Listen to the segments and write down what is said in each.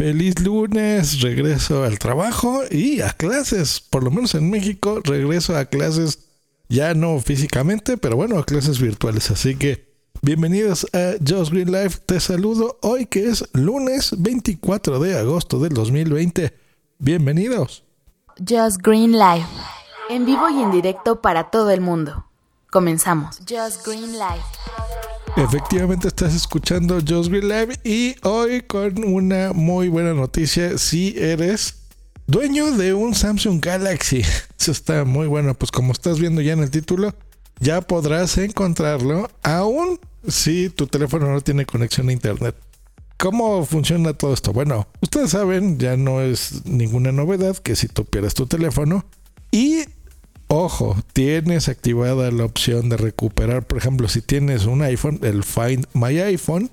Feliz lunes, regreso al trabajo y a clases. Por lo menos en México, regreso a clases ya no físicamente, pero bueno, a clases virtuales. Así que bienvenidos a Just Green Life. Te saludo hoy que es lunes 24 de agosto del 2020. Bienvenidos. Just Green Life. En vivo y en directo para todo el mundo. Comenzamos. Just Green Life. Efectivamente estás escuchando Just Green Live y hoy con una muy buena noticia si eres dueño de un Samsung Galaxy. Eso está muy bueno, pues como estás viendo ya en el título, ya podrás encontrarlo aún si tu teléfono no tiene conexión a internet. ¿Cómo funciona todo esto? Bueno, ustedes saben, ya no es ninguna novedad que si tú pierdes tu teléfono y Ojo, tienes activada la opción de recuperar, por ejemplo, si tienes un iPhone, el Find My iPhone.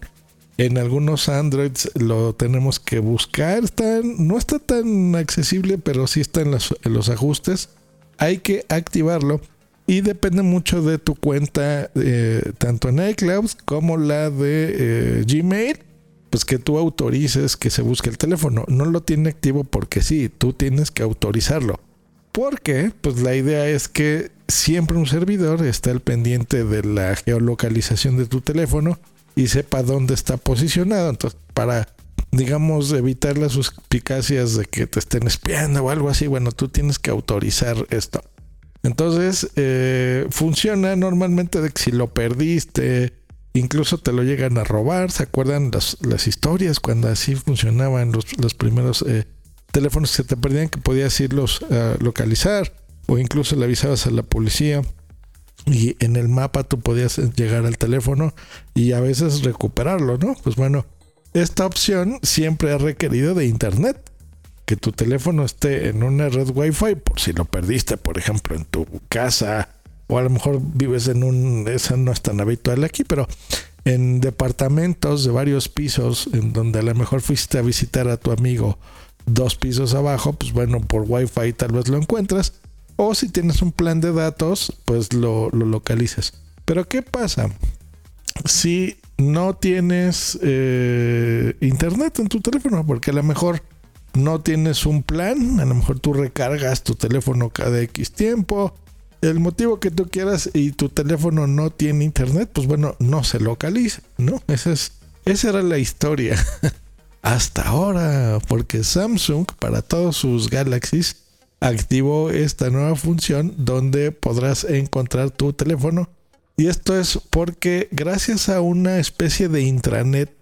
En algunos Androids lo tenemos que buscar. no está tan accesible, pero sí está en los, ajustes. Hay que activarlo. Y depende mucho de tu cuenta, eh, tanto en iCloud como la de eh, Gmail. Pues que tú autorices que se busque el teléfono. No lo tiene activo porque sí, tú tienes que autorizarlo. Porque, pues la idea es que siempre un servidor esté al pendiente de la geolocalización de tu teléfono y sepa dónde está posicionado. Entonces, para, digamos, evitar las suspicacias de que te estén espiando o algo así, bueno, tú tienes que autorizar esto. Entonces, eh, funciona normalmente de que si lo perdiste, incluso te lo llegan a robar. ¿Se acuerdan las, historias cuando así funcionaban los, primeros eh, teléfonos que te perdían que podías irlos a localizar o incluso le avisabas a la policía y en el mapa tú podías llegar al teléfono y a veces recuperarlo, ¿no? Pues bueno, esta opción siempre ha requerido de internet. Que tu teléfono esté en una red wifi por si lo perdiste, por ejemplo, en tu casa o a lo mejor vives en un, esa no es tan habitual aquí, pero en departamentos de varios pisos en donde a lo mejor fuiste a visitar a tu amigo dos pisos abajo, pues bueno, por Wi-Fi tal vez lo encuentras. O si tienes un plan de datos, pues lo, lo localizas. Pero ¿qué pasa? Si no tienes eh, internet en tu teléfono, porque a lo mejor no tienes un plan, a lo mejor tú recargas tu teléfono cada X tiempo, el motivo que tú quieras y tu teléfono no tiene internet, pues bueno, no se localiza, ¿no? Esa, es, esa era la historia. hasta ahora, porque Samsung para todos sus Galaxies activó esta nueva función donde podrás encontrar tu teléfono. Y esto es porque gracias a una especie de intranet,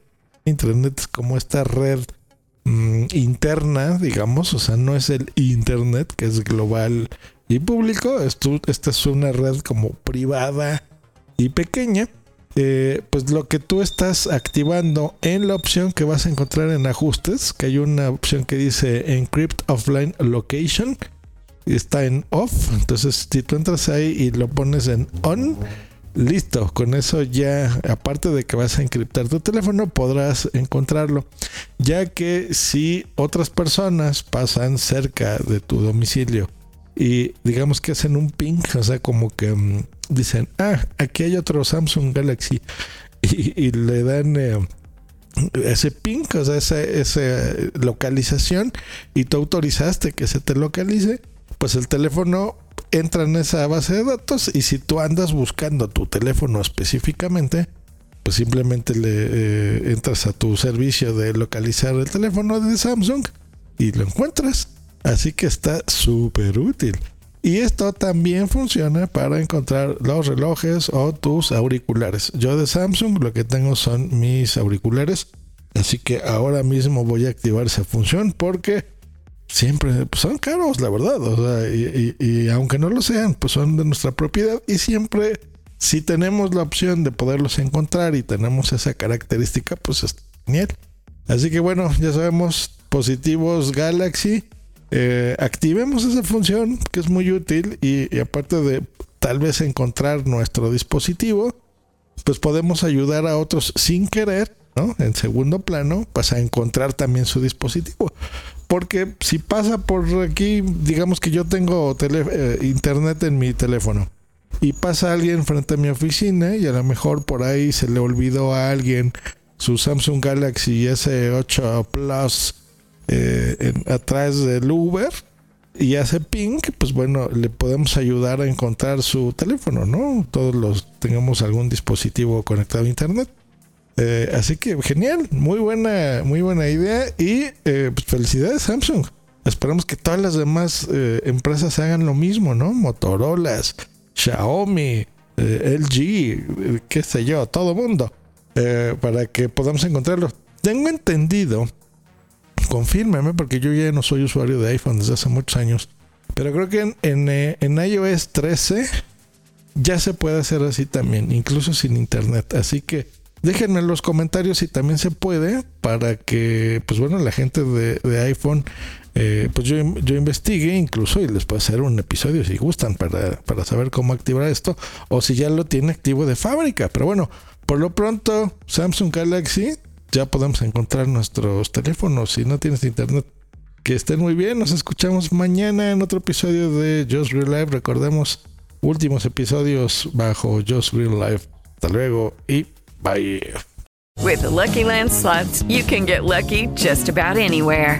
intranet es como esta red mm, interna, digamos, o sea, no es el internet que es global y público, esto, esta es una red como privada y pequeña eh, pues lo que tú estás activando en la opción que vas a encontrar en ajustes, que hay una opción que dice Encrypt Offline Location, está en off, entonces si tú entras ahí y lo pones en on, listo, con eso ya, aparte de que vas a encriptar tu teléfono, podrás encontrarlo, ya que si otras personas pasan cerca de tu domicilio y digamos que hacen un ping, o sea, como que mm, dicen, ah, aquí hay otro Samsung Galaxy y, le dan eh, ese ping, o sea, esa, localización y tú autorizaste que se te localice, pues el teléfono entra en esa base de datos y si tú andas buscando tu teléfono específicamente, pues simplemente le eh, entras a tu servicio de localizar el teléfono de Samsung y lo encuentras. Así que está súper útil. Y esto también funciona para encontrar los relojes o tus auriculares. Yo de Samsung lo que tengo son mis auriculares. Así que ahora mismo voy a activar esa función porque siempre son caros, la verdad. y, aunque no lo sean, pues son de nuestra propiedad. Y siempre, si tenemos la opción de poderlos encontrar y tenemos esa característica, pues es genial. Así que bueno, ya sabemos, dispositivos Galaxy, eh, activemos esa función que es muy útil y, aparte de tal vez encontrar nuestro dispositivo, pues podemos ayudar a otros sin querer, ¿no? En segundo plano, pues a encontrar también su dispositivo. Porque si pasa por aquí, digamos que yo tengo eh, internet en mi teléfono y pasa alguien frente a mi oficina y a lo mejor por ahí se le olvidó a alguien su Samsung Galaxy S8 Plus eh, atrás del Uber y hace ping, pues bueno, le podemos ayudar a encontrar su teléfono, ¿no? Todos los tengamos algún dispositivo conectado a internet. Eh, así que genial, muy buena, muy buena idea y eh, pues felicidades Samsung. Esperamos que todas las demás empresas hagan lo mismo, ¿no? Motorola, Xiaomi, LG, qué sé yo, todo mundo, para que podamos encontrarlo. Tengo entendido confírmeme porque yo ya no soy usuario de iPhone desde hace muchos años. Pero creo que en, en, eh, iOS 13 ya se puede hacer así también, incluso sin internet. Así que déjenme en los comentarios si también se puede para que, pues bueno, la gente de, iPhone, eh, pues yo, yo investigue incluso y les puedo hacer un episodio si gustan para, para saber cómo activar esto o si ya lo tiene activo de fábrica. Pero bueno, por lo pronto, Samsung Galaxy ya podemos encontrar nuestros teléfonos si no tienes internet. Que estén muy bien, nos escuchamos mañana en otro episodio de Just Real Life. Recordemos últimos episodios bajo Just Real Life. Hasta luego y bye. With the Lucky Land slots, you can get lucky just about anywhere.